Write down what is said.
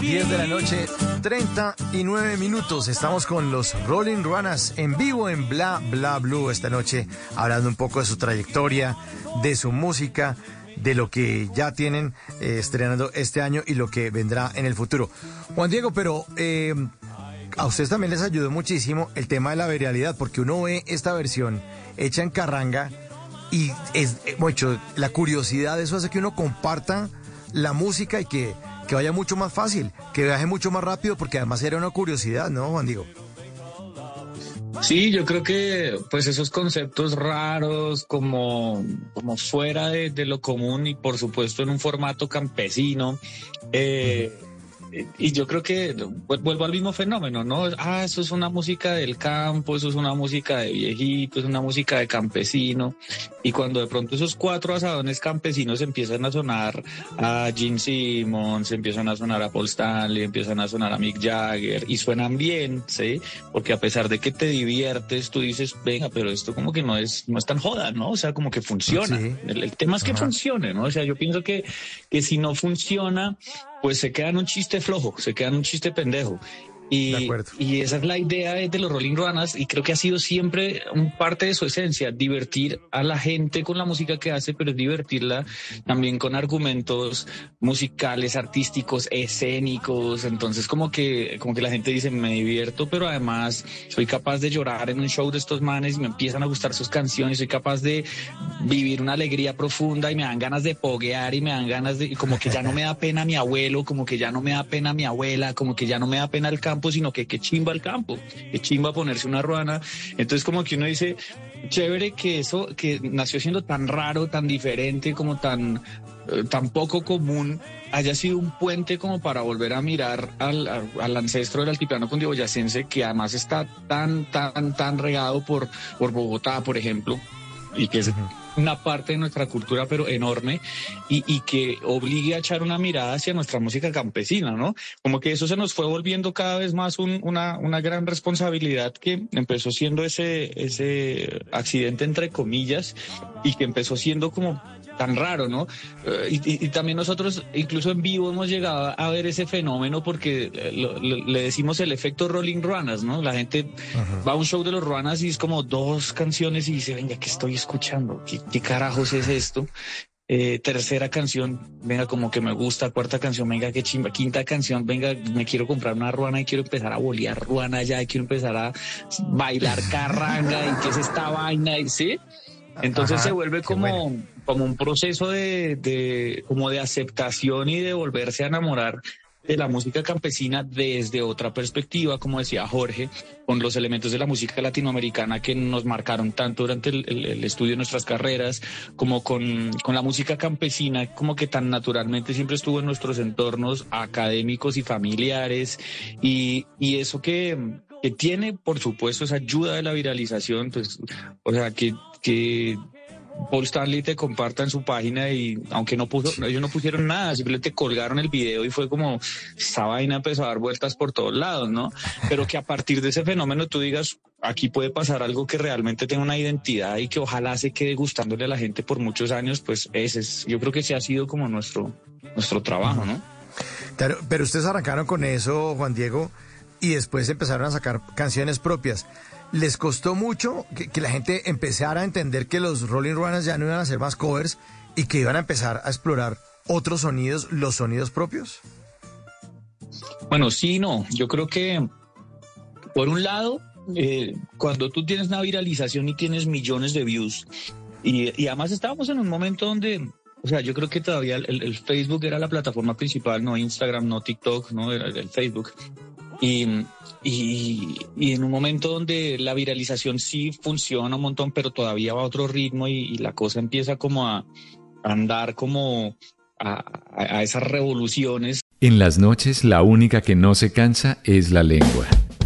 10 de la noche, 39 minutos. Estamos con los Rolling Runners en vivo en Bla Bla Blue esta noche, hablando un poco de su trayectoria, de su música, de lo que ya tienen eh, estrenando este año y lo que vendrá en el futuro. Juan Diego, pero eh, a ustedes también les ayudó muchísimo el tema de la viralidad, porque uno ve esta versión hecha en carranga y es eh, mucho la curiosidad, eso hace que uno comparta la música y que que vaya mucho más fácil, que viaje mucho más rápido, porque además era una curiosidad, ¿no, Juan Diego? Sí, yo creo que pues esos conceptos raros como, como fuera de, lo común y por supuesto en un formato campesino, eh, y yo creo que vuelvo al mismo fenómeno, ¿no? Ah, eso es una música del campo, eso es una música de viejito, es una música de campesino. Y cuando de pronto esos cuatro asadones campesinos empiezan a sonar a Gene Simmons, empiezan a sonar a Paul Stanley, empiezan a sonar a Mick Jagger y suenan bien, ¿sí? Porque a pesar de que te diviertes, tú dices, venga, pero esto como que no es, no es tan joda, ¿no? O sea, como que funciona. El, tema es que funcione, ¿no? O sea, yo pienso que, que si no funciona, pues se queda en un chiste flojo, se queda en un chiste pendejo. Y, y, esa es la idea de los Rolling Runners y creo que ha sido siempre un parte de su esencia, divertir a la gente con la música que hace, pero divertirla también con argumentos musicales, artísticos, escénicos. Entonces como que, como que la gente dice, me divierto, pero además soy capaz de llorar en un show de estos manes y me empiezan a gustar sus canciones, soy capaz de vivir una alegría profunda y me dan ganas de poguear y me dan ganas de, como que ya no me da pena mi abuelo, como que ya no me da pena mi abuela, como que ya no me da pena el campo sino que que chimba el campo, que chimba ponerse una ruana. Entonces como que uno dice, chévere que eso que nació siendo tan raro, tan diferente, como tan eh, tan poco común haya sido un puente como para volver a mirar al, al, ancestro del altiplano cundiboyacense que además está tan, tan, tan regado por, por Bogotá, por ejemplo, y que es una parte de nuestra cultura, pero enorme, y, y, que obligue a echar una mirada hacia nuestra música campesina, ¿no? Como que eso se nos fue volviendo cada vez más un, una, una gran responsabilidad que empezó siendo ese, ese accidente entre comillas y que empezó siendo como tan raro, ¿no? Eh, y, también nosotros, incluso en vivo, hemos llegado a ver ese fenómeno porque eh, le decimos el efecto Rolling Ruanas, ¿no? La gente va a un show de los Ruanas y es como dos canciones y dice, venga, ¿qué estoy escuchando? ¿Qué, carajos es esto? Eh, tercera canción, venga, como que me gusta, cuarta canción, venga, qué chimba, quinta canción, venga, me quiero comprar una ruana y quiero empezar a bolear ruana ya, y quiero empezar a bailar carranga y qué es esta vaina, ¿sí? Entonces se vuelve como, como un proceso de, como de aceptación y de volverse a enamorar de la música campesina desde otra perspectiva, como decía Jorge, con los elementos de la música latinoamericana que nos marcaron tanto durante el, estudio de nuestras carreras, como con, con, la música campesina, como que tan naturalmente siempre estuvo en nuestros entornos académicos y familiares, y, y eso que, que tiene, por supuesto, esa ayuda de la viralización, pues, o sea, que, que Paul Stanley te comparta en su página y aunque no puso, ellos no pusieron nada, simplemente colgaron el video y fue como esta vaina empezó a dar vueltas por todos lados, ¿no? Pero que a partir de ese fenómeno tú digas, aquí puede pasar algo que realmente tenga una identidad y que ojalá se quede gustándole a la gente por muchos años, pues ese es, yo creo que sí ha sido como nuestro, nuestro trabajo, ¿no? Claro, pero ustedes arrancaron con eso, Juan Diego, y después empezaron a sacar canciones propias. ¿Les costó mucho que, la gente empezara a entender que los Rolling Runners ya no iban a hacer más covers y que iban a empezar a explorar otros sonidos, los sonidos propios? Bueno, sí, no. Yo creo que, por un lado, eh, cuando tú tienes una viralización y tienes millones de views, y, además estábamos en un momento donde o sea, yo creo que todavía el, Facebook era la plataforma principal, no Instagram, no TikTok, no era el Facebook. Y, y, en un momento donde la viralización sí funciona un montón, pero todavía va a otro ritmo y, la cosa empieza como a, andar como a, a esas revoluciones. En las noches la única que no se cansa es la lengua.